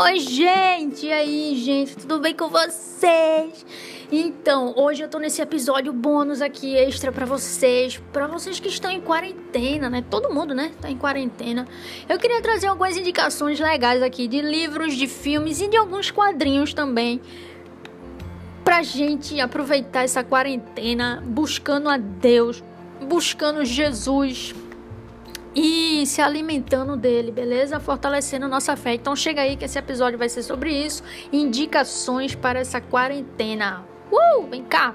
Oi, gente! E aí, gente? Tudo bem com vocês? Então, hoje eu tô nesse episódio bônus aqui extra para vocês, para vocês que estão em quarentena, né? Todo mundo, né? Tá em quarentena. Eu queria trazer algumas indicações legais aqui de livros, de filmes e de alguns quadrinhos também pra gente aproveitar essa quarentena buscando a Deus, buscando Jesus, e se alimentando dele, beleza? Fortalecendo nossa fé. Então chega aí que esse episódio vai ser sobre isso. Indicações para essa quarentena. Uh, vem cá!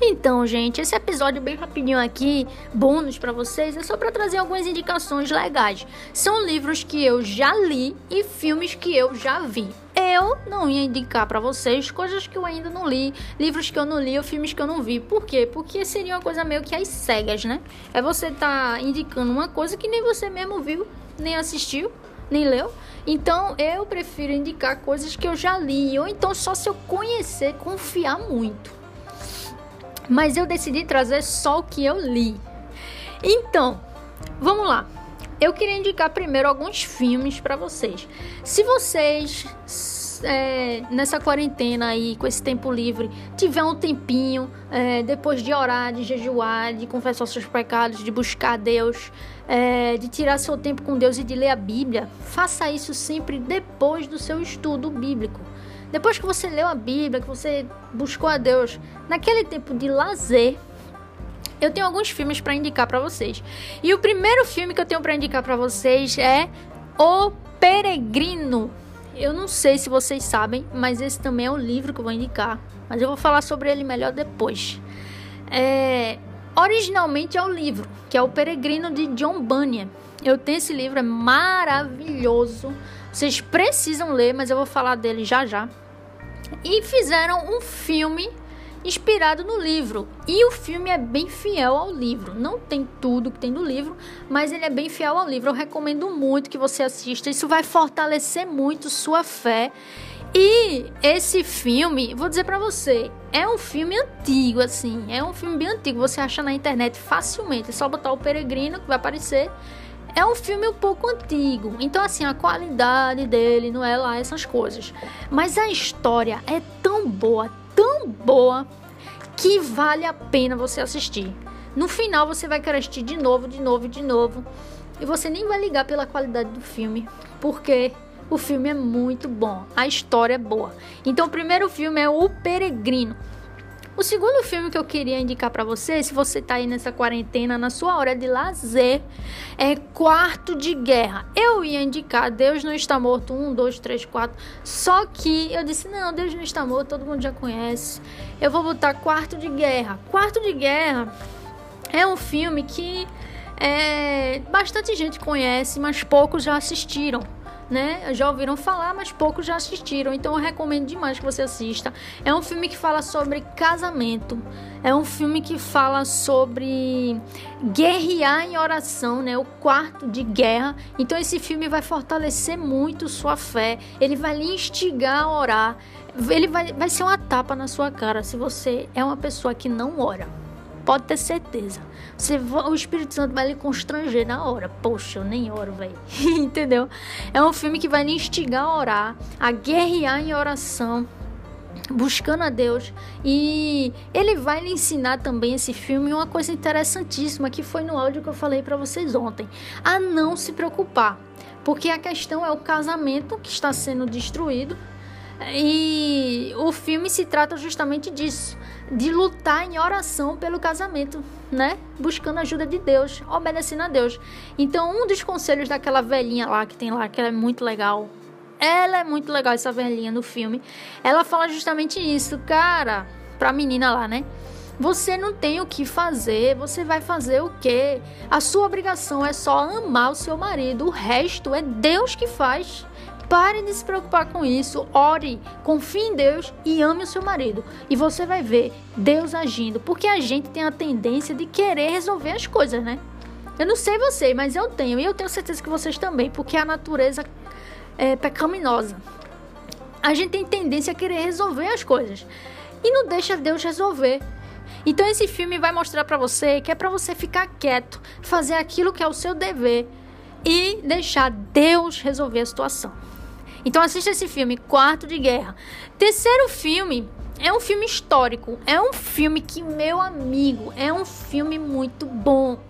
Então, gente, esse episódio bem rapidinho aqui, bônus para vocês, é só para trazer algumas indicações legais. São livros que eu já li e filmes que eu já vi eu não ia indicar para vocês coisas que eu ainda não li, livros que eu não li ou filmes que eu não vi. Por quê? Porque seria uma coisa meio que às cegas, né? É você tá indicando uma coisa que nem você mesmo viu, nem assistiu, nem leu. Então eu prefiro indicar coisas que eu já li, ou então só se eu conhecer, confiar muito. Mas eu decidi trazer só o que eu li. Então, vamos lá. Eu queria indicar primeiro alguns filmes para vocês. Se vocês é, nessa quarentena aí, com esse tempo livre, tiver um tempinho, é, depois de orar, de jejuar, de confessar seus pecados, de buscar Deus, é, de tirar seu tempo com Deus e de ler a Bíblia, faça isso sempre depois do seu estudo bíblico. Depois que você leu a Bíblia, que você buscou a Deus, naquele tempo de lazer, eu tenho alguns filmes para indicar para vocês. E o primeiro filme que eu tenho para indicar para vocês é O Peregrino. Eu não sei se vocês sabem, mas esse também é um livro que eu vou indicar. Mas eu vou falar sobre ele melhor depois. É, originalmente é o livro, que é O Peregrino de John Bunyan. Eu tenho esse livro, é maravilhoso. Vocês precisam ler, mas eu vou falar dele já já. E fizeram um filme inspirado no livro. E o filme é bem fiel ao livro. Não tem tudo que tem no livro, mas ele é bem fiel ao livro. Eu recomendo muito que você assista. Isso vai fortalecer muito sua fé. E esse filme, vou dizer para você, é um filme antigo, assim. É um filme bem antigo. Você acha na internet facilmente. É só botar o Peregrino que vai aparecer. É um filme um pouco antigo, então assim a qualidade dele não é lá essas coisas, mas a história é tão boa, tão boa que vale a pena você assistir. No final você vai querer assistir de novo, de novo, de novo. E você nem vai ligar pela qualidade do filme, porque o filme é muito bom, a história é boa. Então o primeiro filme é O Peregrino. O segundo filme que eu queria indicar para você, se você tá aí nessa quarentena, na sua hora de lazer, é Quarto de Guerra. Eu ia indicar Deus não está morto, um, dois, três, quatro. Só que eu disse, não, Deus não está morto, todo mundo já conhece. Eu vou botar Quarto de Guerra. Quarto de Guerra é um filme que é, bastante gente conhece, mas poucos já assistiram né? Já ouviram falar, mas poucos já assistiram. Então eu recomendo demais que você assista. É um filme que fala sobre casamento. É um filme que fala sobre guerrear em oração, né? O quarto de guerra. Então esse filme vai fortalecer muito sua fé. Ele vai lhe instigar a orar. Ele vai, vai ser uma tapa na sua cara se você é uma pessoa que não ora. Pode ter certeza. Você, o Espírito Santo vai lhe constranger na hora. Poxa, eu nem oro, velho. Entendeu? É um filme que vai lhe instigar a orar, a guerrear em oração buscando a Deus e ele vai lhe ensinar também esse filme uma coisa interessantíssima que foi no áudio que eu falei para vocês ontem, a não se preocupar, porque a questão é o casamento que está sendo destruído e o filme se trata justamente disso, de lutar em oração pelo casamento, né? Buscando a ajuda de Deus, obedecendo a Deus. Então, um dos conselhos daquela velhinha lá que tem lá, que é muito legal. Ela é muito legal essa velhinha no filme. Ela fala justamente isso, cara, pra menina lá, né? Você não tem o que fazer, você vai fazer o quê? A sua obrigação é só amar o seu marido, o resto é Deus que faz. Pare de se preocupar com isso, ore, confie em Deus e ame o seu marido. E você vai ver Deus agindo, porque a gente tem a tendência de querer resolver as coisas, né? Eu não sei você, mas eu tenho, e eu tenho certeza que vocês também, porque a natureza é pecaminosa. A gente tem tendência a querer resolver as coisas e não deixa Deus resolver. Então esse filme vai mostrar para você que é para você ficar quieto, fazer aquilo que é o seu dever e deixar Deus resolver a situação. Então assista esse filme, Quarto de Guerra. Terceiro filme é um filme histórico, é um filme que meu amigo, é um filme muito bom.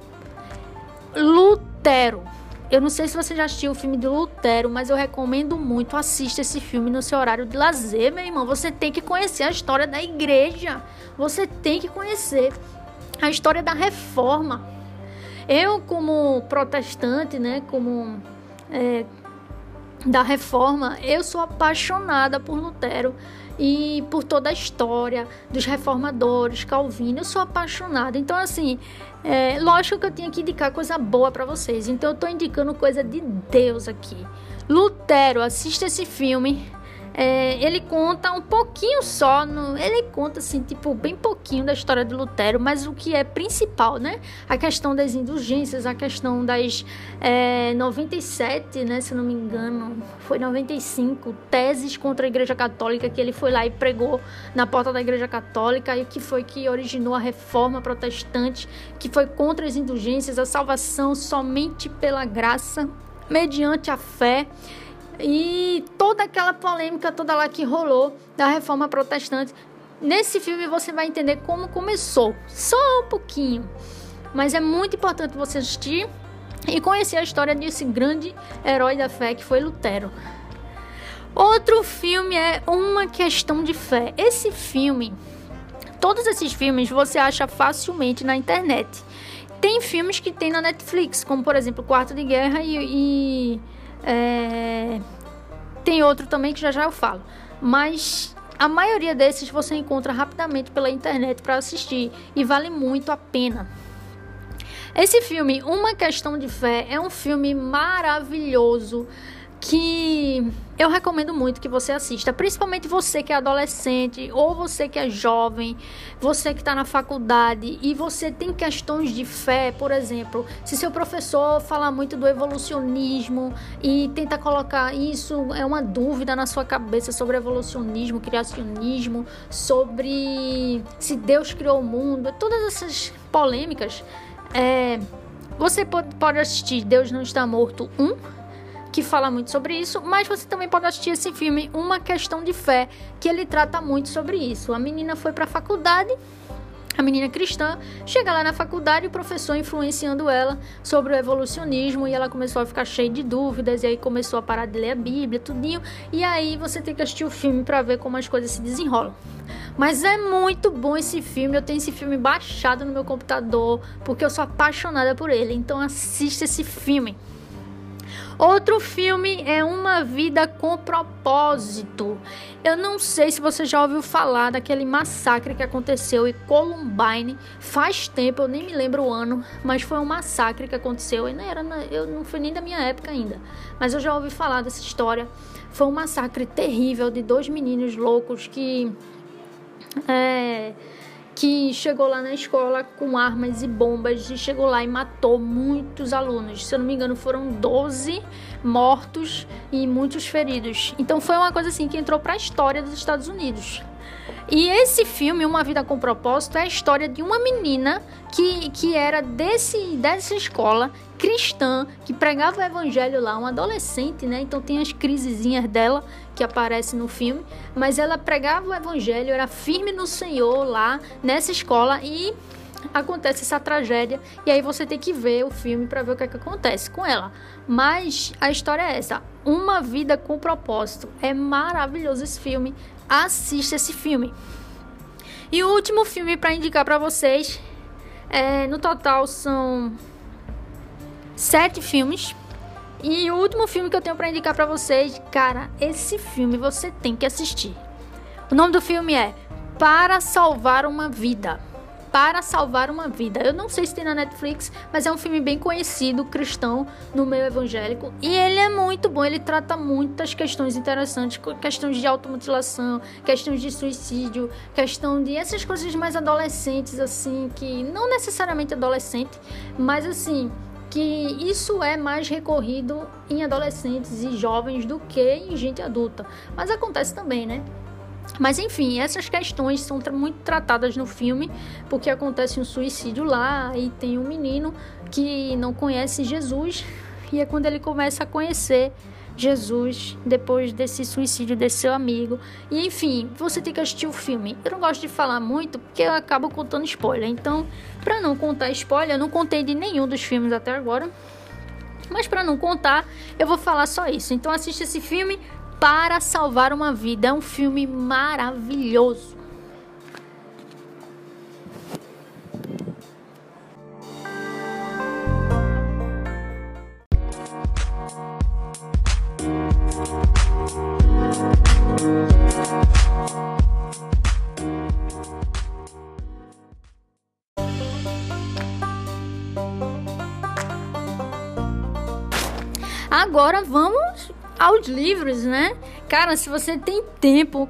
Lutero. Eu não sei se você já assistiu o filme de Lutero, mas eu recomendo muito. Assista esse filme no seu horário de lazer, meu irmão. Você tem que conhecer a história da igreja. Você tem que conhecer a história da reforma. Eu, como protestante, né, como é, da reforma, eu sou apaixonada por Lutero e por toda a história dos reformadores, Calvino. Eu sou apaixonada. Então, assim, é, lógico que eu tinha que indicar coisa boa para vocês. Então, eu tô indicando coisa de Deus aqui. Lutero, assista esse filme. É, ele conta um pouquinho só, no, ele conta assim, tipo, bem pouquinho da história de Lutero, mas o que é principal, né? A questão das indulgências, a questão das é, 97, né? Se não me engano, foi 95, teses contra a Igreja Católica que ele foi lá e pregou na porta da Igreja Católica e que foi que originou a reforma protestante, que foi contra as indulgências, a salvação somente pela graça, mediante a fé e toda aquela polêmica toda lá que rolou da reforma protestante. Nesse filme você vai entender como começou, só um pouquinho. Mas é muito importante você assistir e conhecer a história desse grande herói da fé que foi Lutero. Outro filme é Uma Questão de Fé. Esse filme, todos esses filmes você acha facilmente na internet. Tem filmes que tem na Netflix, como por exemplo Quarto de Guerra e, e é... Tem outro também que já já eu falo. Mas a maioria desses você encontra rapidamente pela internet para assistir e vale muito a pena. Esse filme, Uma Questão de Fé, é um filme maravilhoso que eu recomendo muito que você assista, principalmente você que é adolescente ou você que é jovem, você que está na faculdade e você tem questões de fé, por exemplo, se seu professor fala muito do evolucionismo e tenta colocar isso é uma dúvida na sua cabeça sobre evolucionismo, criacionismo, sobre se Deus criou o mundo, todas essas polêmicas, é, você pode, pode assistir Deus não está morto 1 um, que fala muito sobre isso, mas você também pode assistir esse filme Uma Questão de Fé, que ele trata muito sobre isso. A menina foi para a faculdade, a menina cristã, chega lá na faculdade e o professor influenciando ela sobre o evolucionismo e ela começou a ficar cheia de dúvidas e aí começou a parar de ler a Bíblia, tudinho. E aí você tem que assistir o filme para ver como as coisas se desenrolam. Mas é muito bom esse filme, eu tenho esse filme baixado no meu computador porque eu sou apaixonada por ele. Então assista esse filme. Outro filme é Uma Vida com Propósito. Eu não sei se você já ouviu falar daquele massacre que aconteceu em Columbine. Faz tempo, eu nem me lembro o ano, mas foi um massacre que aconteceu. E não era, eu não foi nem da minha época ainda, mas eu já ouvi falar dessa história. Foi um massacre terrível de dois meninos loucos que é, que chegou lá na escola com armas e bombas e chegou lá e matou muitos alunos. Se eu não me engano, foram 12 mortos e muitos feridos. Então foi uma coisa assim que entrou para a história dos Estados Unidos. E esse filme, Uma Vida com Propósito, é a história de uma menina que, que era desse, dessa escola cristã, que pregava o evangelho lá, uma adolescente, né? Então tem as crisezinhas dela que aparecem no filme, mas ela pregava o evangelho, era firme no Senhor lá nessa escola e acontece essa tragédia e aí você tem que ver o filme para ver o que, é que acontece com ela. Mas a história é essa: uma vida com propósito. É maravilhoso esse filme assista esse filme. E o último filme para indicar para vocês, é, no total são sete filmes. E o último filme que eu tenho para indicar para vocês, cara, esse filme você tem que assistir. O nome do filme é Para Salvar uma Vida para salvar uma vida. Eu não sei se tem na Netflix, mas é um filme bem conhecido, cristão, no meio evangélico. E ele é muito bom, ele trata muitas questões interessantes, questões de automutilação, questões de suicídio, questão de essas coisas mais adolescentes, assim, que não necessariamente adolescente, mas assim, que isso é mais recorrido em adolescentes e jovens do que em gente adulta. Mas acontece também, né? Mas enfim, essas questões são muito tratadas no filme, porque acontece um suicídio lá e tem um menino que não conhece Jesus, e é quando ele começa a conhecer Jesus depois desse suicídio desse seu amigo. E enfim, você tem que assistir o filme. Eu não gosto de falar muito porque eu acabo contando spoiler. Então, para não contar spoiler, eu não contei de nenhum dos filmes até agora. Mas para não contar, eu vou falar só isso. Então assiste esse filme, para Salvar uma Vida. É um filme maravilhoso. Agora vamos aos livros, né? Cara, se você tem tempo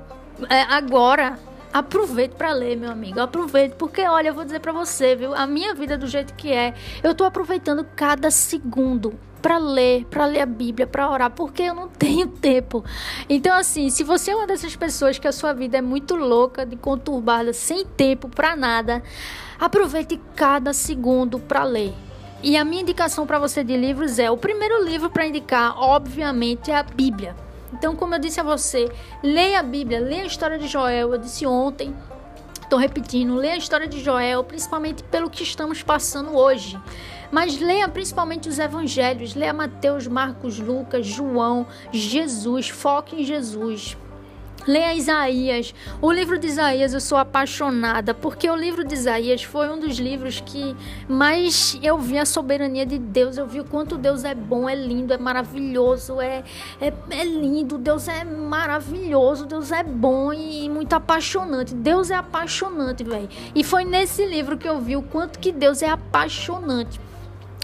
é, agora, aproveite para ler, meu amigo. Aproveite, porque olha, eu vou dizer para você, viu? A minha vida do jeito que é, eu tô aproveitando cada segundo para ler, para ler a Bíblia, para orar, porque eu não tenho tempo. Então assim, se você é uma dessas pessoas que a sua vida é muito louca, de conturbada, sem tempo para nada, aproveite cada segundo para ler. E a minha indicação para você de livros é: o primeiro livro para indicar, obviamente, é a Bíblia. Então, como eu disse a você, leia a Bíblia, leia a história de Joel. Eu disse ontem, estou repetindo, leia a história de Joel, principalmente pelo que estamos passando hoje. Mas leia principalmente os evangelhos, leia Mateus, Marcos, Lucas, João, Jesus, foque em Jesus. Leia Isaías. O livro de Isaías eu sou apaixonada, porque o livro de Isaías foi um dos livros que mais eu vi a soberania de Deus. Eu vi o quanto Deus é bom, é lindo, é maravilhoso, é, é, é lindo. Deus é maravilhoso, Deus é bom e muito apaixonante. Deus é apaixonante, velho. E foi nesse livro que eu vi o quanto que Deus é apaixonante.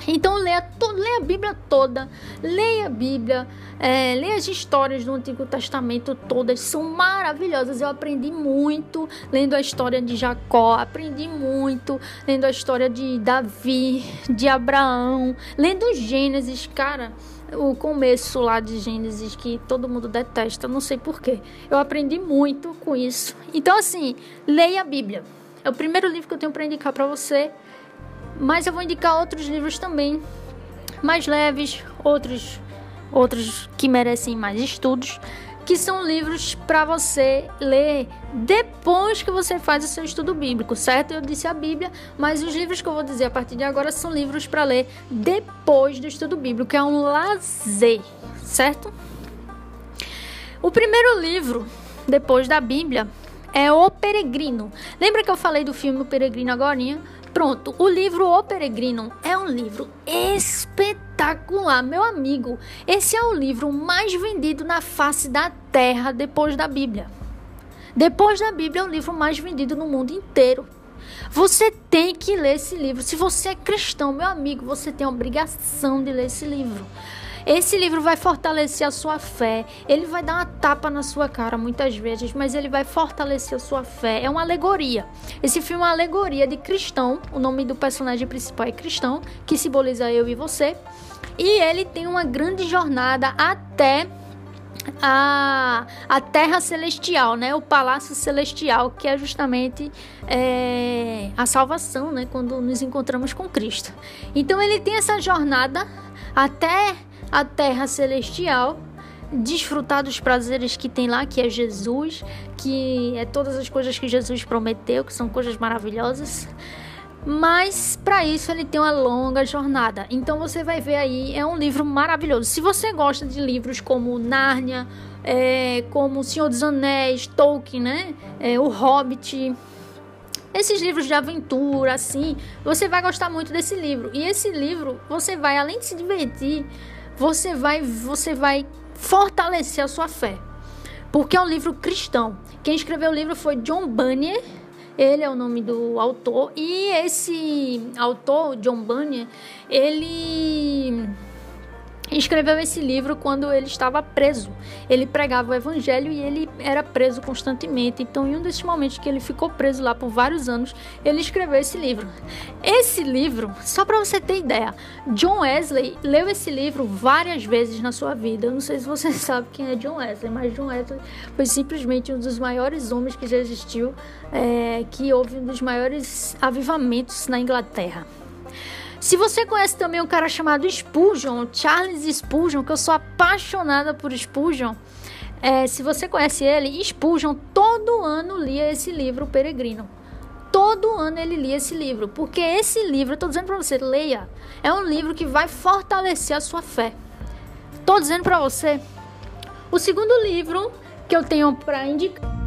Então leia, leia a Bíblia toda, leia a Bíblia, é, leia as histórias do Antigo Testamento todas, são maravilhosas. Eu aprendi muito lendo a história de Jacó, aprendi muito lendo a história de Davi, de Abraão, lendo Gênesis, cara. O começo lá de Gênesis que todo mundo detesta, não sei porquê. Eu aprendi muito com isso. Então, assim, leia a Bíblia. É o primeiro livro que eu tenho para indicar para você. Mas eu vou indicar outros livros também, mais leves, outros, outros que merecem mais estudos, que são livros para você ler depois que você faz o seu estudo bíblico, certo? Eu disse a Bíblia, mas os livros que eu vou dizer a partir de agora são livros para ler depois do estudo bíblico, que é um lazer, certo? O primeiro livro depois da Bíblia é O Peregrino. Lembra que eu falei do filme O Peregrino agora? Pronto, o livro O Peregrino é um livro espetacular, meu amigo. Esse é o livro mais vendido na face da terra depois da Bíblia. Depois da Bíblia é o livro mais vendido no mundo inteiro. Você tem que ler esse livro. Se você é cristão, meu amigo, você tem a obrigação de ler esse livro. Esse livro vai fortalecer a sua fé. Ele vai dar uma tapa na sua cara muitas vezes, mas ele vai fortalecer a sua fé. É uma alegoria. Esse filme é uma alegoria de cristão. O nome do personagem principal é cristão, que simboliza eu e você. E ele tem uma grande jornada até a, a terra celestial, né? O palácio celestial, que é justamente é, a salvação, né? Quando nos encontramos com Cristo. Então ele tem essa jornada até a terra celestial, desfrutar dos prazeres que tem lá, que é Jesus, que é todas as coisas que Jesus prometeu, que são coisas maravilhosas. Mas para isso ele tem uma longa jornada. Então você vai ver aí, é um livro maravilhoso. Se você gosta de livros como Nárnia, é, como O Senhor dos Anéis, Tolkien, né? É, o Hobbit, esses livros de aventura, assim, você vai gostar muito desse livro. E esse livro, você vai, além de se divertir, você vai, você vai fortalecer a sua fé. Porque é um livro cristão. Quem escreveu o livro foi John Bunyan. Ele é o nome do autor. E esse autor, John Bunyan, ele escreveu esse livro quando ele estava preso. Ele pregava o evangelho e ele era preso constantemente. Então, em um desses momentos que ele ficou preso lá por vários anos, ele escreveu esse livro. Esse livro, só para você ter ideia, John Wesley leu esse livro várias vezes na sua vida. Eu não sei se você sabe quem é John Wesley, mas John Wesley foi simplesmente um dos maiores homens que já existiu, é, que houve um dos maiores avivamentos na Inglaterra. Se você conhece também um cara chamado Spurgeon, Charles Spurgeon, que eu sou apaixonada por Spurgeon, é, se você conhece ele, Spurgeon todo ano lia esse livro, Peregrino. Todo ano ele lia esse livro, porque esse livro, eu estou dizendo para você, leia, é um livro que vai fortalecer a sua fé. Estou dizendo para você. O segundo livro que eu tenho para indicar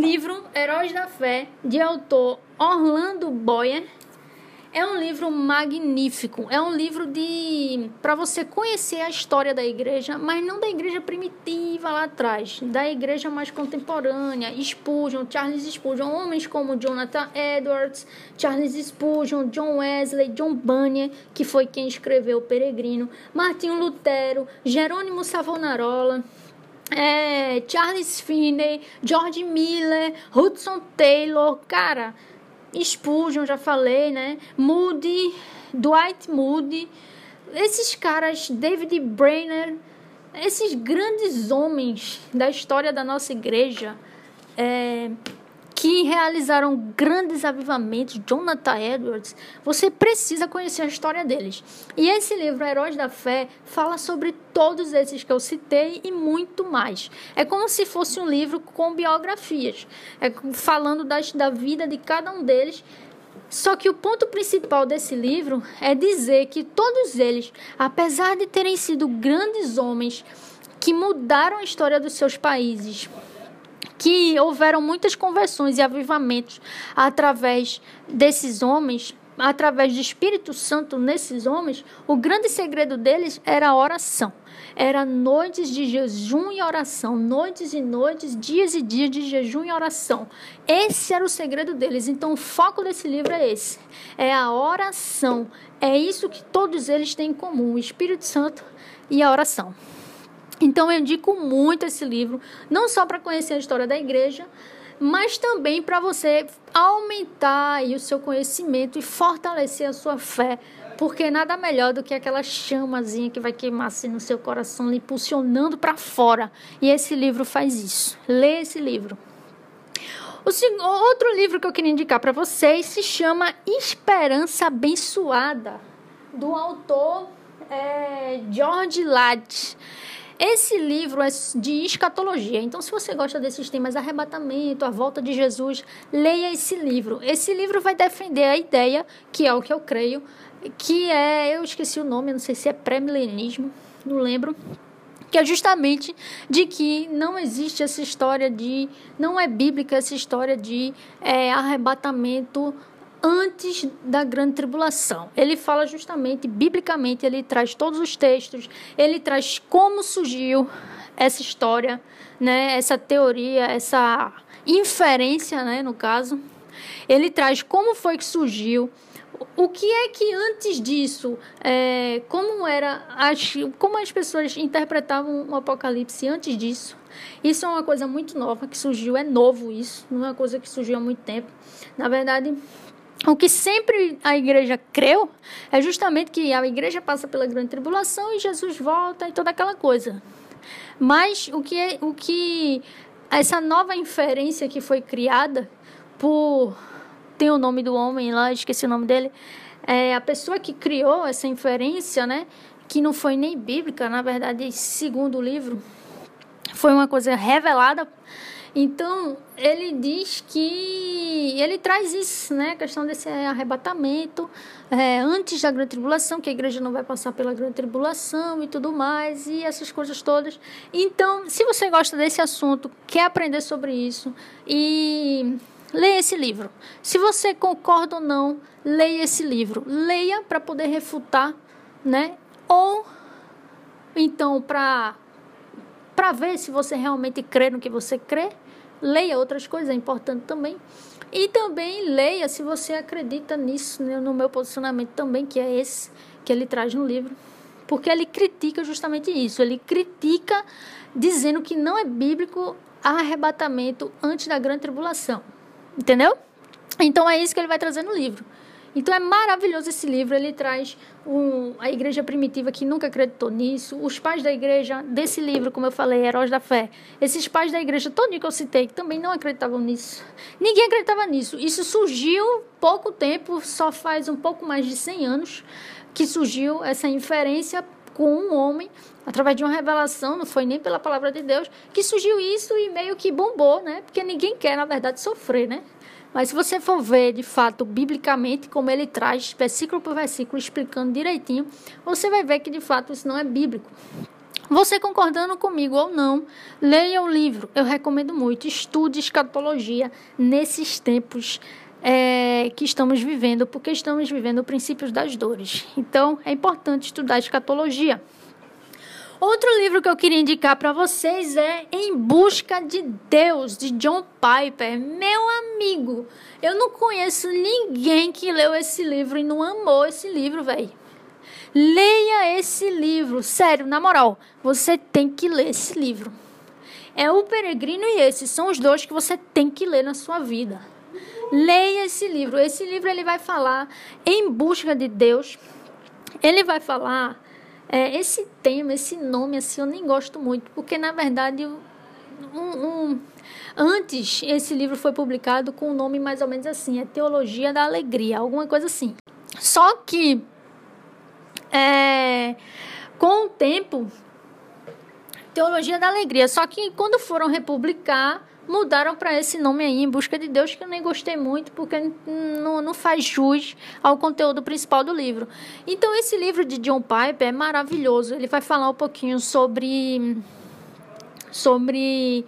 livro Heróis da Fé, de autor Orlando Boyer. É um livro magnífico. É um livro de para você conhecer a história da igreja, mas não da igreja primitiva lá atrás, da igreja mais contemporânea. Spurgeon, Charles Spurgeon, homens como Jonathan Edwards, Charles Spurgeon, John Wesley, John Bunyan, que foi quem escreveu O Peregrino, Martinho Lutero, Jerônimo Savonarola, é, Charles Finney, George Miller, Hudson Taylor, cara, Spurgeon, já falei, né? Moody, Dwight Moody, esses caras, David Brainerd, esses grandes homens da história da nossa igreja, é, que realizaram grandes avivamentos, Jonathan Edwards, você precisa conhecer a história deles. E esse livro, Heróis da Fé, fala sobre todos esses que eu citei e muito mais. É como se fosse um livro com biografias, é falando das, da vida de cada um deles. Só que o ponto principal desse livro é dizer que todos eles, apesar de terem sido grandes homens que mudaram a história dos seus países, que houveram muitas conversões e avivamentos através desses homens, através do Espírito Santo nesses homens, o grande segredo deles era a oração. Era noites de jejum e oração, noites e noites, dias e dias de jejum e oração. Esse era o segredo deles. Então, o foco desse livro é esse: é a oração. É isso que todos eles têm em comum: o Espírito Santo e a oração. Então eu indico muito esse livro, não só para conhecer a história da igreja, mas também para você aumentar o seu conhecimento e fortalecer a sua fé, porque nada melhor do que aquela chamazinha que vai queimar assim no seu coração, lhe impulsionando para fora. E esse livro faz isso. Lê esse livro. O outro livro que eu queria indicar para vocês se chama Esperança Abençoada, do autor é, George Ladd. Esse livro é de escatologia. Então, se você gosta desses temas, arrebatamento, a volta de Jesus, leia esse livro. Esse livro vai defender a ideia, que é o que eu creio, que é, eu esqueci o nome, não sei se é pré-milenismo, não lembro que é justamente de que não existe essa história de, não é bíblica essa história de é, arrebatamento antes da grande tribulação. Ele fala justamente, biblicamente, ele traz todos os textos, ele traz como surgiu essa história, né, essa teoria, essa inferência, né, no caso. Ele traz como foi que surgiu, o que é que antes disso, é, como era, as, como as pessoas interpretavam o Apocalipse antes disso. Isso é uma coisa muito nova que surgiu, é novo isso, não é uma coisa que surgiu há muito tempo. Na verdade, o que sempre a igreja creu é justamente que a igreja passa pela grande tribulação e Jesus volta e toda aquela coisa. Mas o que, é, o que essa nova inferência que foi criada por tem o nome do homem lá, esqueci o nome dele, é a pessoa que criou essa inferência, né, que não foi nem bíblica, na verdade, segundo o livro, foi uma coisa revelada então, ele diz que ele traz isso, né? A questão desse arrebatamento é, antes da grande tribulação, que a igreja não vai passar pela grande tribulação e tudo mais, e essas coisas todas. Então, se você gosta desse assunto, quer aprender sobre isso, e leia esse livro. Se você concorda ou não, leia esse livro. Leia para poder refutar, né? Ou então para para ver se você realmente crê no que você crê. Leia outras coisas, é importante também. E também leia se você acredita nisso, né, no meu posicionamento também, que é esse que ele traz no livro, porque ele critica justamente isso. Ele critica dizendo que não é bíblico arrebatamento antes da grande tribulação. Entendeu? Então é isso que ele vai trazer no livro. Então é maravilhoso esse livro. Ele traz um, a igreja primitiva que nunca acreditou nisso, os pais da igreja desse livro, como eu falei, Heróis da Fé. Esses pais da igreja, todo que eu citei, também não acreditavam nisso. Ninguém acreditava nisso. Isso surgiu pouco tempo, só faz um pouco mais de 100 anos que surgiu essa inferência com um homem através de uma revelação, não foi nem pela palavra de Deus, que surgiu isso e meio que bombou, né? Porque ninguém quer, na verdade, sofrer, né? Mas se você for ver, de fato, biblicamente, como ele traz, versículo por versículo, explicando direitinho, você vai ver que, de fato, isso não é bíblico. Você concordando comigo ou não, leia o livro. Eu recomendo muito. Estude escatologia nesses tempos é, que estamos vivendo, porque estamos vivendo princípios das dores. Então, é importante estudar escatologia. Outro livro que eu queria indicar para vocês é Em Busca de Deus, de John Piper. Meu amigo, eu não conheço ninguém que leu esse livro e não amou esse livro, velho. Leia esse livro, sério, na moral, você tem que ler esse livro. É o Peregrino e esse são os dois que você tem que ler na sua vida. Leia esse livro. Esse livro ele vai falar em busca de Deus. Ele vai falar é, esse tema, esse nome, assim, eu nem gosto muito, porque na verdade, um, um, antes esse livro foi publicado com o um nome mais ou menos assim: é Teologia da Alegria, alguma coisa assim. Só que, é, com o tempo, Teologia da Alegria, só que quando foram republicar, mudaram para esse nome aí, Em Busca de Deus, que eu nem gostei muito, porque não, não faz jus ao conteúdo principal do livro. Então, esse livro de John Piper é maravilhoso. Ele vai falar um pouquinho sobre. sobre.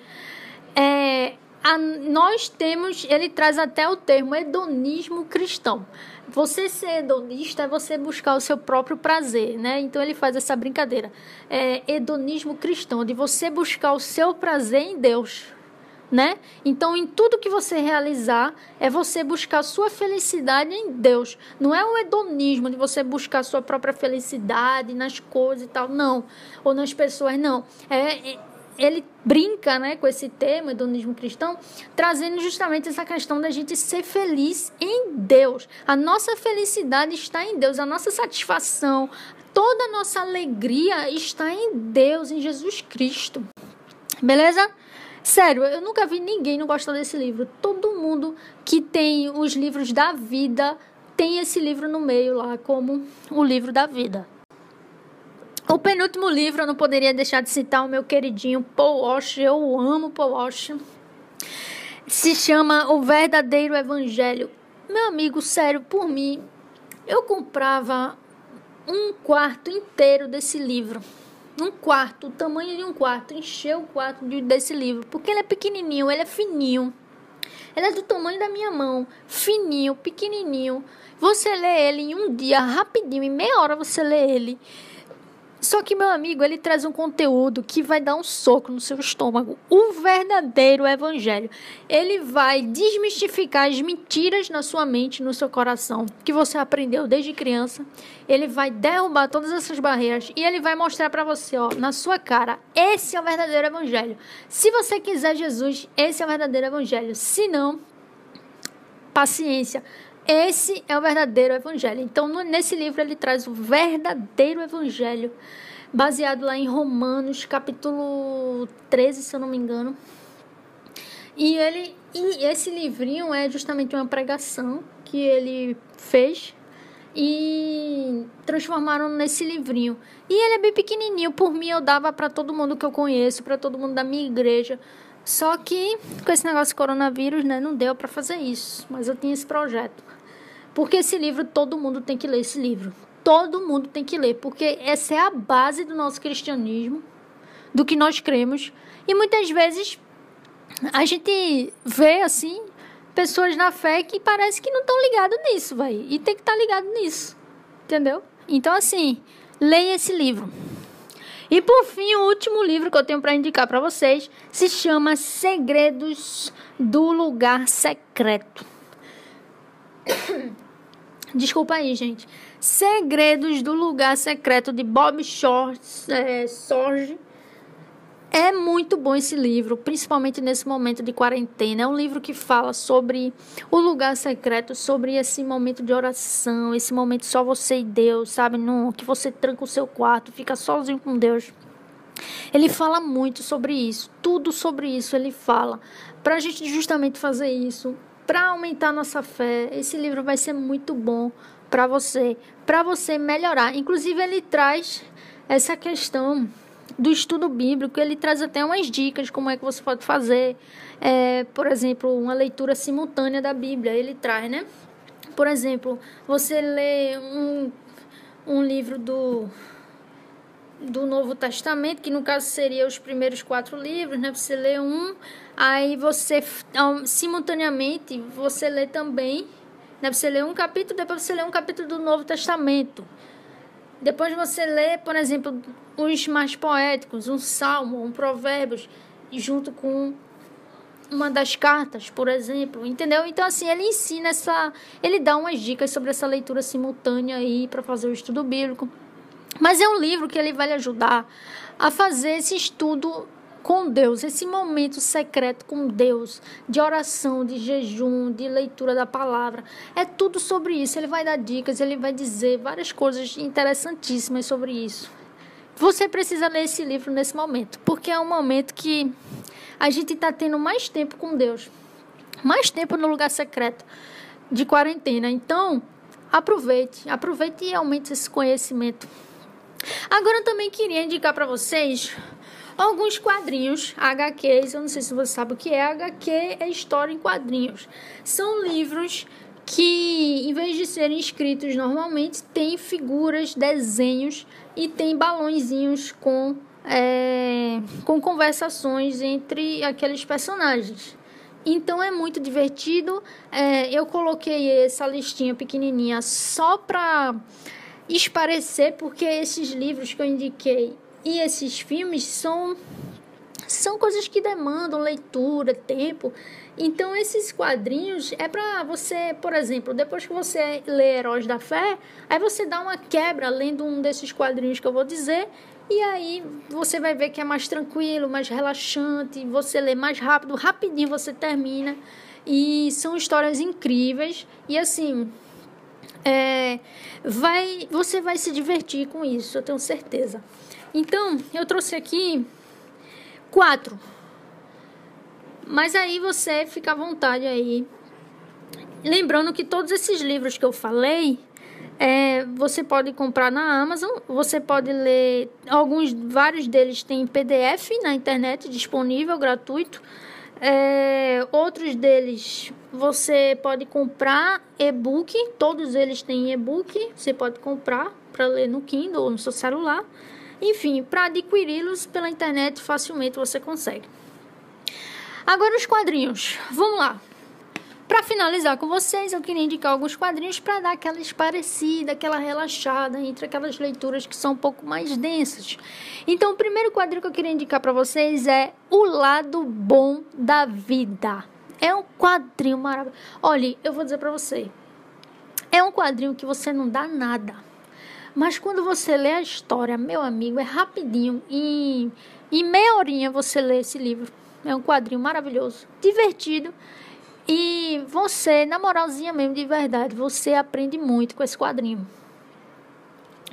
É, a, nós temos. Ele traz até o termo hedonismo cristão. Você ser hedonista é você buscar o seu próprio prazer, né? Então ele faz essa brincadeira. É hedonismo cristão, de você buscar o seu prazer em Deus né? Então, em tudo que você realizar, é você buscar sua felicidade em Deus. Não é o hedonismo de você buscar sua própria felicidade nas coisas e tal, não. Ou nas pessoas, não. É, ele brinca né, com esse tema, hedonismo cristão, trazendo justamente essa questão da gente ser feliz em Deus. A nossa felicidade está em Deus, a nossa satisfação, toda a nossa alegria está em Deus, em Jesus Cristo. Beleza? Sério, eu nunca vi ninguém não gostar desse livro. Todo mundo que tem os livros da vida tem esse livro no meio lá, como o livro da vida. O penúltimo livro, eu não poderia deixar de citar o meu queridinho Paul Walsh. Eu amo Paul Walsh. Se chama O Verdadeiro Evangelho. Meu amigo, sério, por mim, eu comprava um quarto inteiro desse livro um quarto, o tamanho de um quarto, encheu o quarto de, desse livro, porque ele é pequenininho, ele é fininho. Ele é do tamanho da minha mão, fininho, pequenininho. Você lê ele em um dia, rapidinho, em meia hora você lê ele. Só que, meu amigo, ele traz um conteúdo que vai dar um soco no seu estômago. O verdadeiro evangelho. Ele vai desmistificar as mentiras na sua mente, no seu coração, que você aprendeu desde criança. Ele vai derrubar todas essas barreiras e ele vai mostrar para você, ó, na sua cara, esse é o verdadeiro evangelho. Se você quiser Jesus, esse é o verdadeiro evangelho. Se não, paciência esse é o verdadeiro evangelho. Então, no, nesse livro, ele traz o verdadeiro evangelho, baseado lá em Romanos, capítulo 13, se eu não me engano. E, ele, e esse livrinho é justamente uma pregação que ele fez e transformaram nesse livrinho. E ele é bem pequenininho, por mim eu dava para todo mundo que eu conheço, para todo mundo da minha igreja. Só que com esse negócio de coronavírus, né, não deu para fazer isso, mas eu tinha esse projeto. Porque esse livro todo mundo tem que ler esse livro. Todo mundo tem que ler, porque essa é a base do nosso cristianismo, do que nós cremos. E muitas vezes a gente vê assim pessoas na fé que parece que não estão ligadas nisso, vai. E tem que estar tá ligado nisso. Entendeu? Então assim, leia esse livro. E por fim, o último livro que eu tenho para indicar para vocês se chama Segredos do Lugar Secreto. Desculpa aí, gente. Segredos do Lugar Secreto de Bob Shorts, é, Sorge. É muito bom esse livro, principalmente nesse momento de quarentena. É um livro que fala sobre o lugar secreto, sobre esse momento de oração, esse momento só você e Deus, sabe? No, que você tranca o seu quarto, fica sozinho com Deus. Ele fala muito sobre isso, tudo sobre isso ele fala. Para a gente justamente fazer isso, para aumentar nossa fé, esse livro vai ser muito bom para você, para você melhorar. Inclusive ele traz essa questão do estudo bíblico, ele traz até umas dicas como é que você pode fazer. É, por exemplo, uma leitura simultânea da Bíblia, ele traz, né? Por exemplo, você lê um, um livro do, do Novo Testamento, que no caso seria os primeiros quatro livros, né? Você lê um, aí você simultaneamente você lê também, né? Você lê um capítulo, depois você lê um capítulo do Novo Testamento. Depois você lê, por exemplo, os mais poéticos, um salmo, um provérbios, junto com uma das cartas, por exemplo, entendeu? Então assim, ele ensina essa, ele dá umas dicas sobre essa leitura simultânea aí para fazer o estudo bíblico. Mas é um livro que ele vai lhe ajudar a fazer esse estudo com Deus, esse momento secreto com Deus, de oração, de jejum, de leitura da palavra. É tudo sobre isso. Ele vai dar dicas, ele vai dizer várias coisas interessantíssimas sobre isso. Você precisa ler esse livro nesse momento, porque é um momento que a gente está tendo mais tempo com Deus, mais tempo no lugar secreto de quarentena. Então, aproveite, aproveite e aumente esse conhecimento. Agora eu também queria indicar para vocês alguns quadrinhos, HQs. Eu não sei se você sabe o que é HQ, é história em quadrinhos. São livros que, em vez de serem escritos normalmente, tem figuras, desenhos e tem balãozinhos com, é, com conversações entre aqueles personagens. Então é muito divertido. É, eu coloquei essa listinha pequenininha só para esparecer, porque esses livros que eu indiquei e esses filmes são são coisas que demandam leitura, tempo. Então esses quadrinhos é para você, por exemplo, depois que você lê Heróis da Fé, aí você dá uma quebra lendo um desses quadrinhos que eu vou dizer, e aí você vai ver que é mais tranquilo, mais relaxante, você lê mais rápido, rapidinho você termina. E são histórias incríveis e assim, é, vai, você vai se divertir com isso, eu tenho certeza. Então, eu trouxe aqui quatro. Mas aí você fica à vontade aí. Lembrando que todos esses livros que eu falei, é, você pode comprar na Amazon, você pode ler alguns, vários deles têm PDF na internet disponível, gratuito. É, outros deles você pode comprar e-book, todos eles têm e-book, você pode comprar para ler no Kindle ou no seu celular. Enfim, para adquiri-los pela internet facilmente você consegue. Agora os quadrinhos. Vamos lá. Para finalizar com vocês, eu queria indicar alguns quadrinhos para dar aquela esparecida, aquela relaxada entre aquelas leituras que são um pouco mais densas. Então, o primeiro quadrinho que eu queria indicar para vocês é O Lado Bom da Vida. É um quadrinho maravilhoso. Olha, eu vou dizer para você. É um quadrinho que você não dá nada mas quando você lê a história, meu amigo, é rapidinho. Em, em meia horinha você lê esse livro. É um quadrinho maravilhoso, divertido. E você, na moralzinha mesmo, de verdade, você aprende muito com esse quadrinho.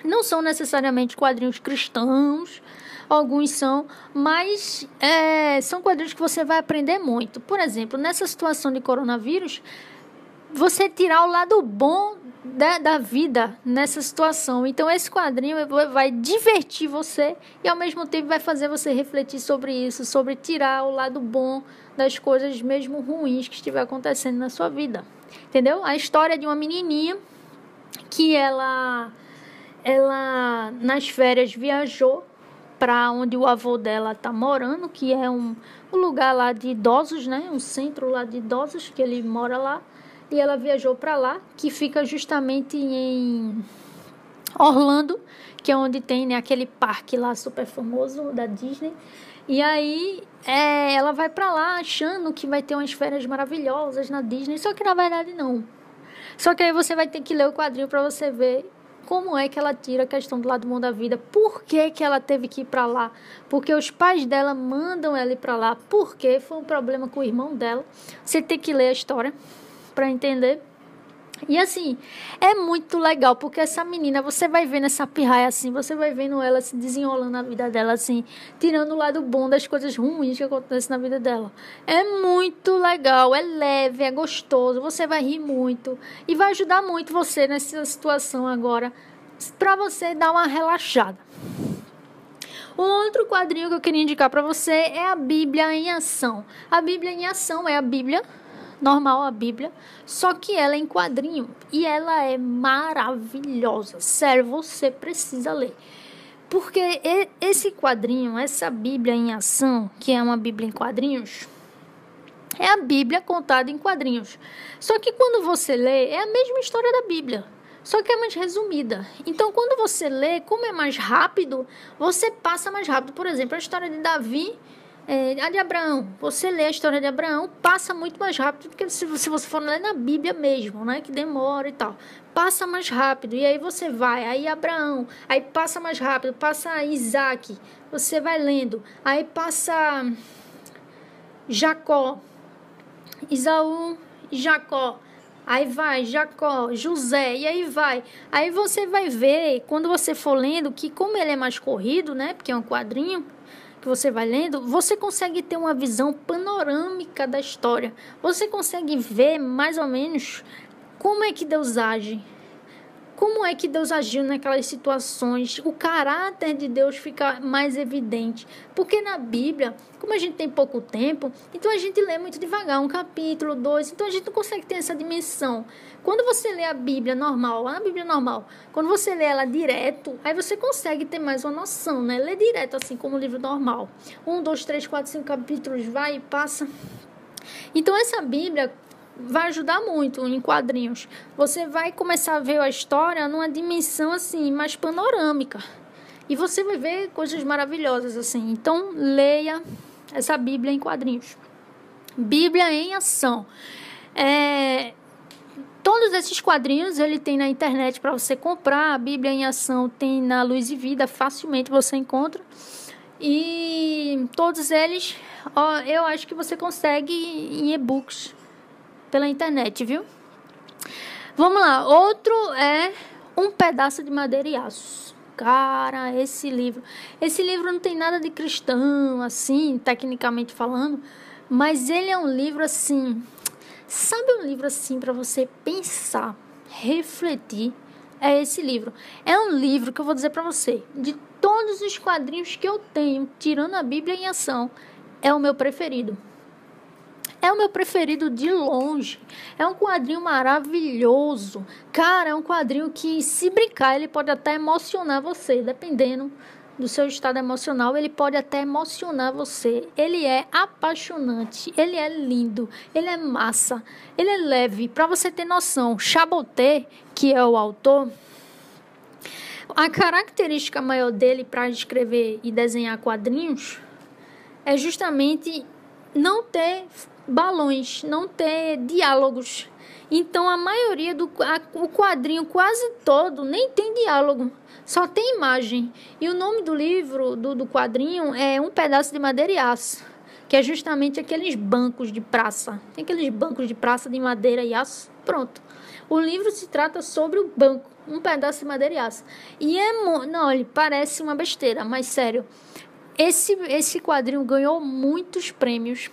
Não são necessariamente quadrinhos cristãos, alguns são, mas é, são quadrinhos que você vai aprender muito. Por exemplo, nessa situação de coronavírus, você tirar o lado bom da, da vida nessa situação. Então, esse quadrinho vai divertir você e, ao mesmo tempo, vai fazer você refletir sobre isso, sobre tirar o lado bom das coisas, mesmo ruins, que estiver acontecendo na sua vida. Entendeu? A história de uma menininha que ela, ela nas férias, viajou para onde o avô dela está morando, que é um, um lugar lá de idosos, né? Um centro lá de idosos, que ele mora lá e ela viajou para lá, que fica justamente em Orlando, que é onde tem né, aquele parque lá super famoso da Disney. E aí é, ela vai para lá achando que vai ter umas férias maravilhosas na Disney, só que na verdade não. Só que aí você vai ter que ler o quadrinho para você ver como é que ela tira a questão do lado bom da vida, por que, que ela teve que ir para lá, porque os pais dela mandam ela ir para lá, porque foi um problema com o irmão dela. Você tem que ler a história para entender. E assim, é muito legal, porque essa menina, você vai vendo essa pirraia assim, você vai vendo ela se desenrolando na vida dela assim, tirando o lado bom das coisas ruins que acontecem na vida dela. É muito legal, é leve, é gostoso, você vai rir muito e vai ajudar muito você nessa situação agora, para você dar uma relaxada. Um outro quadrinho que eu queria indicar para você é a Bíblia em Ação. A Bíblia em Ação é a Bíblia normal a Bíblia, só que ela é em quadrinho e ela é maravilhosa. Sério, você precisa ler. Porque esse quadrinho, essa Bíblia em ação, que é uma Bíblia em quadrinhos, é a Bíblia contada em quadrinhos. Só que quando você lê, é a mesma história da Bíblia, só que é mais resumida. Então, quando você lê, como é mais rápido, você passa mais rápido. Por exemplo, a história de Davi é, a de Abraão, você lê a história de Abraão, passa muito mais rápido do que se, se você for ler na Bíblia mesmo, né? Que demora e tal. Passa mais rápido. E aí você vai, aí Abraão, aí passa mais rápido, passa Isaac, você vai lendo. Aí passa Jacó, Isaú e Jacó. Aí vai Jacó, José, e aí vai. Aí você vai ver, quando você for lendo, que como ele é mais corrido, né? Porque é um quadrinho, que você vai lendo, você consegue ter uma visão panorâmica da história. Você consegue ver mais ou menos como é que Deus age. Como é que Deus agiu naquelas situações? O caráter de Deus fica mais evidente. Porque na Bíblia, como a gente tem pouco tempo, então a gente lê muito devagar, um capítulo, dois, então a gente não consegue ter essa dimensão. Quando você lê a Bíblia normal, a Bíblia normal, quando você lê ela direto, aí você consegue ter mais uma noção, né? Lê direto, assim como o livro normal. Um, dois, três, quatro, cinco capítulos, vai e passa. Então, essa Bíblia vai ajudar muito em quadrinhos. Você vai começar a ver a história numa dimensão, assim, mais panorâmica. E você vai ver coisas maravilhosas, assim. Então, leia essa Bíblia em quadrinhos. Bíblia em ação. É, Todos esses quadrinhos ele tem na internet para você comprar. A Bíblia em Ação tem na Luz e Vida, facilmente você encontra. E todos eles, ó, eu acho que você consegue em e-books pela internet, viu? Vamos lá. Outro é Um Pedaço de Madeira e Aço. Cara, esse livro. Esse livro não tem nada de cristão, assim, tecnicamente falando. Mas ele é um livro, assim, Sabe um livro assim para você pensar, refletir? É esse livro. É um livro que eu vou dizer para você, de todos os quadrinhos que eu tenho, tirando a Bíblia em ação, é o meu preferido. É o meu preferido de longe. É um quadrinho maravilhoso. Cara, é um quadrinho que, se brincar, ele pode até emocionar você, dependendo do seu estado emocional, ele pode até emocionar você. Ele é apaixonante, ele é lindo, ele é massa, ele é leve. Para você ter noção, Chaboté, que é o autor, a característica maior dele para escrever e desenhar quadrinhos é justamente não ter balões, não ter diálogos. Então a maioria do a, o quadrinho quase todo nem tem diálogo só tem imagem. E o nome do livro, do, do quadrinho, é Um Pedaço de Madeira e Aço, que é justamente aqueles bancos de praça. Tem aqueles bancos de praça de madeira e aço. Pronto. O livro se trata sobre o banco, um pedaço de madeira e aço. E é. Não, olha, parece uma besteira, mas sério. Esse, esse quadrinho ganhou muitos prêmios.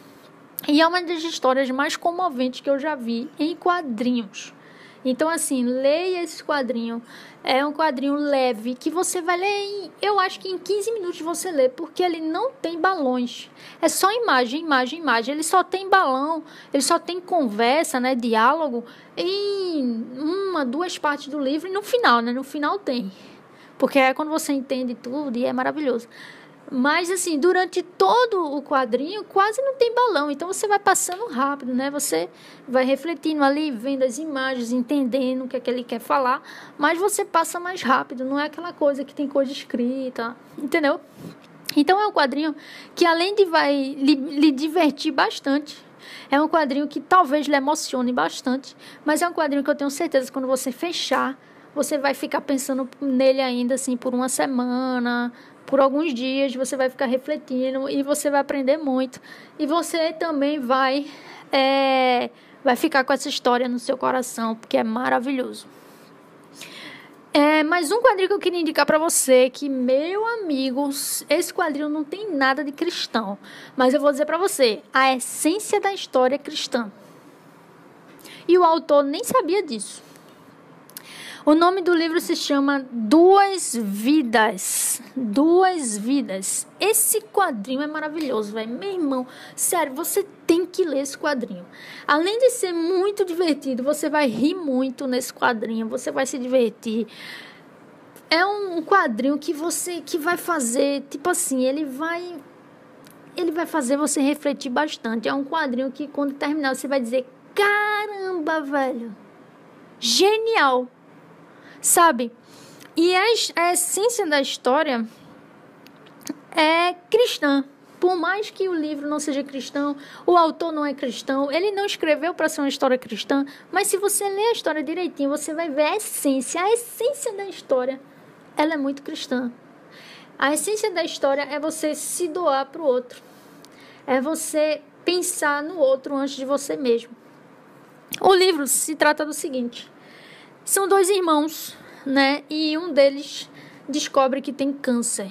E é uma das histórias mais comoventes que eu já vi em quadrinhos. Então, assim, leia esse quadrinho. É um quadrinho leve que você vai ler em, eu acho que em 15 minutos você lê, porque ele não tem balões. É só imagem, imagem, imagem. Ele só tem balão, ele só tem conversa, né, diálogo em uma, duas partes do livro e no final, né? No final tem. Porque é quando você entende tudo e é maravilhoso. Mas assim, durante todo o quadrinho quase não tem balão, então você vai passando rápido, né? Você vai refletindo ali, vendo as imagens, entendendo o que é que ele quer falar, mas você passa mais rápido, não é aquela coisa que tem coisa escrita, entendeu? Então é um quadrinho que além de vai lhe, lhe divertir bastante, é um quadrinho que talvez lhe emocione bastante, mas é um quadrinho que eu tenho certeza que quando você fechar, você vai ficar pensando nele ainda assim por uma semana, por alguns dias, você vai ficar refletindo e você vai aprender muito. E você também vai é, vai ficar com essa história no seu coração, porque é maravilhoso. É, mais um quadrinho que eu queria indicar para você, que meu amigo, esse quadrinho não tem nada de cristão, mas eu vou dizer para você, a essência da história é cristã. E o autor nem sabia disso. O nome do livro se chama Duas Vidas. Duas Vidas. Esse quadrinho é maravilhoso, velho. Meu irmão, sério, você tem que ler esse quadrinho. Além de ser muito divertido, você vai rir muito nesse quadrinho, você vai se divertir. É um quadrinho que você que vai fazer, tipo assim, ele vai ele vai fazer você refletir bastante. É um quadrinho que quando terminar você vai dizer: "Caramba, velho. Genial!" Sabe? E a, a essência da história é cristã. Por mais que o livro não seja cristão, o autor não é cristão, ele não escreveu para ser uma história cristã, mas se você ler a história direitinho, você vai ver a essência, a essência da história, ela é muito cristã. A essência da história é você se doar para o outro. É você pensar no outro antes de você mesmo. O livro se trata do seguinte: são dois irmãos, né? E um deles descobre que tem câncer.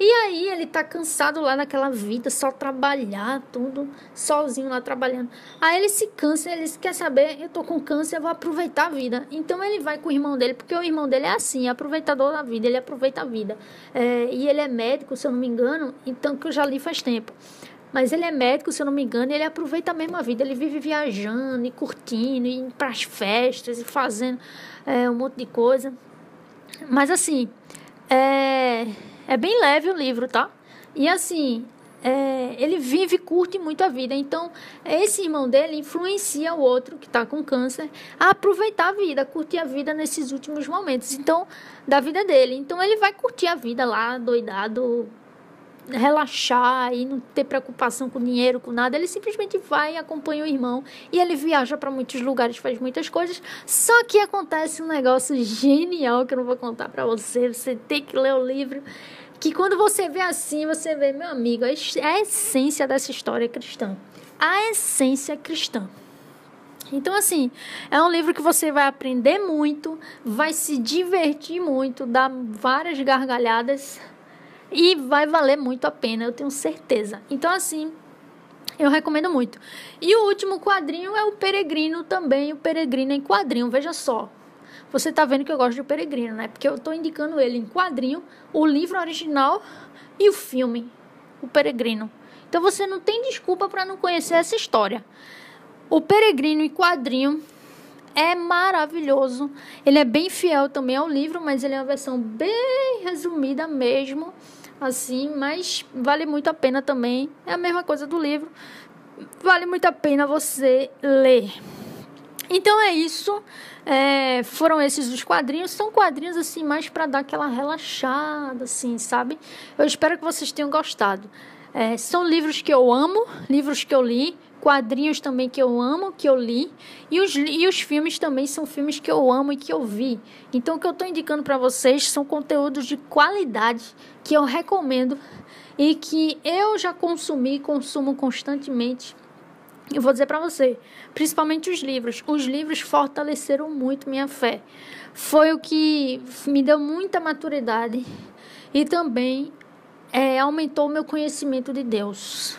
E aí ele tá cansado lá naquela vida, só trabalhar, tudo, sozinho lá trabalhando. Aí ele se cansa, ele quer saber, eu tô com câncer, eu vou aproveitar a vida. Então ele vai com o irmão dele, porque o irmão dele é assim, é aproveitador da vida, ele aproveita a vida. É, e ele é médico, se eu não me engano, então que eu já li faz tempo. Mas ele é médico, se eu não me engano, e ele aproveita a mesma vida. Ele vive viajando e curtindo, e indo para as festas e fazendo é, um monte de coisa. Mas assim, é, é bem leve o livro, tá? E assim, é, ele vive curte muito a vida. Então, esse irmão dele influencia o outro que está com câncer a aproveitar a vida, curtir a vida nesses últimos momentos. Então, da vida dele. Então, ele vai curtir a vida lá, doidado, relaxar e não ter preocupação com dinheiro, com nada. Ele simplesmente vai, acompanha o irmão e ele viaja para muitos lugares, faz muitas coisas. Só que acontece um negócio genial que eu não vou contar para você. Você tem que ler o livro. Que quando você vê assim, você vê, meu amigo, a essência dessa história cristã. A essência cristã. Então, assim, é um livro que você vai aprender muito, vai se divertir muito, dar várias gargalhadas e vai valer muito a pena, eu tenho certeza. Então, assim, eu recomendo muito. E o último quadrinho é o Peregrino também, o Peregrino em quadrinho. Veja só. Você tá vendo que eu gosto do Peregrino, né? Porque eu tô indicando ele em quadrinho, o livro original e o filme, o Peregrino. Então você não tem desculpa para não conhecer essa história. O Peregrino em quadrinho é maravilhoso. Ele é bem fiel também ao livro, mas ele é uma versão bem resumida mesmo assim, mas vale muito a pena também. É a mesma coisa do livro. Vale muito a pena você ler. Então é isso. É, foram esses os quadrinhos. São quadrinhos assim mais para dar aquela relaxada, assim, sabe? Eu espero que vocês tenham gostado. É, são livros que eu amo, livros que eu li quadrinhos também que eu amo, que eu li, e os, e os filmes também são filmes que eu amo e que eu vi. Então, o que eu estou indicando para vocês são conteúdos de qualidade que eu recomendo e que eu já consumi e consumo constantemente. Eu vou dizer para você, principalmente os livros. Os livros fortaleceram muito minha fé. Foi o que me deu muita maturidade e também é, aumentou o meu conhecimento de Deus.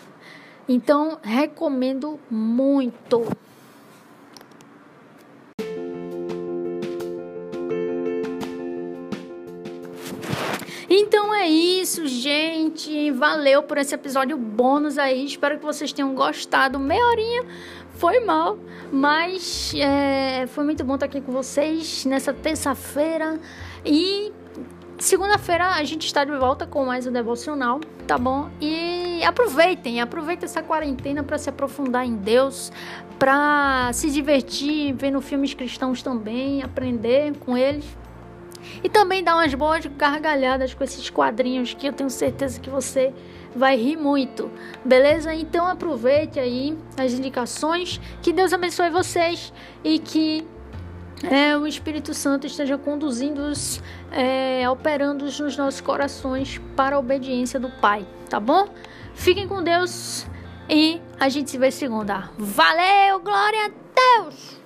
Então, recomendo muito. Então é isso, gente. Valeu por esse episódio bônus aí. Espero que vocês tenham gostado. Meia horinha foi mal, mas é, foi muito bom estar aqui com vocês nessa terça-feira. E Segunda-feira a gente está de volta com mais um devocional, tá bom? Aproveitem, aproveitem essa quarentena para se aprofundar em Deus, para se divertir vendo filmes cristãos também, aprender com eles. E também dar umas boas gargalhadas com esses quadrinhos que eu tenho certeza que você vai rir muito, beleza? Então aproveite aí as indicações, que Deus abençoe vocês e que é, o Espírito Santo esteja conduzindo-os, é, operando-os nos nossos corações para a obediência do Pai, tá bom? Fiquem com Deus e a gente se vê segunda. Valeu, glória a Deus!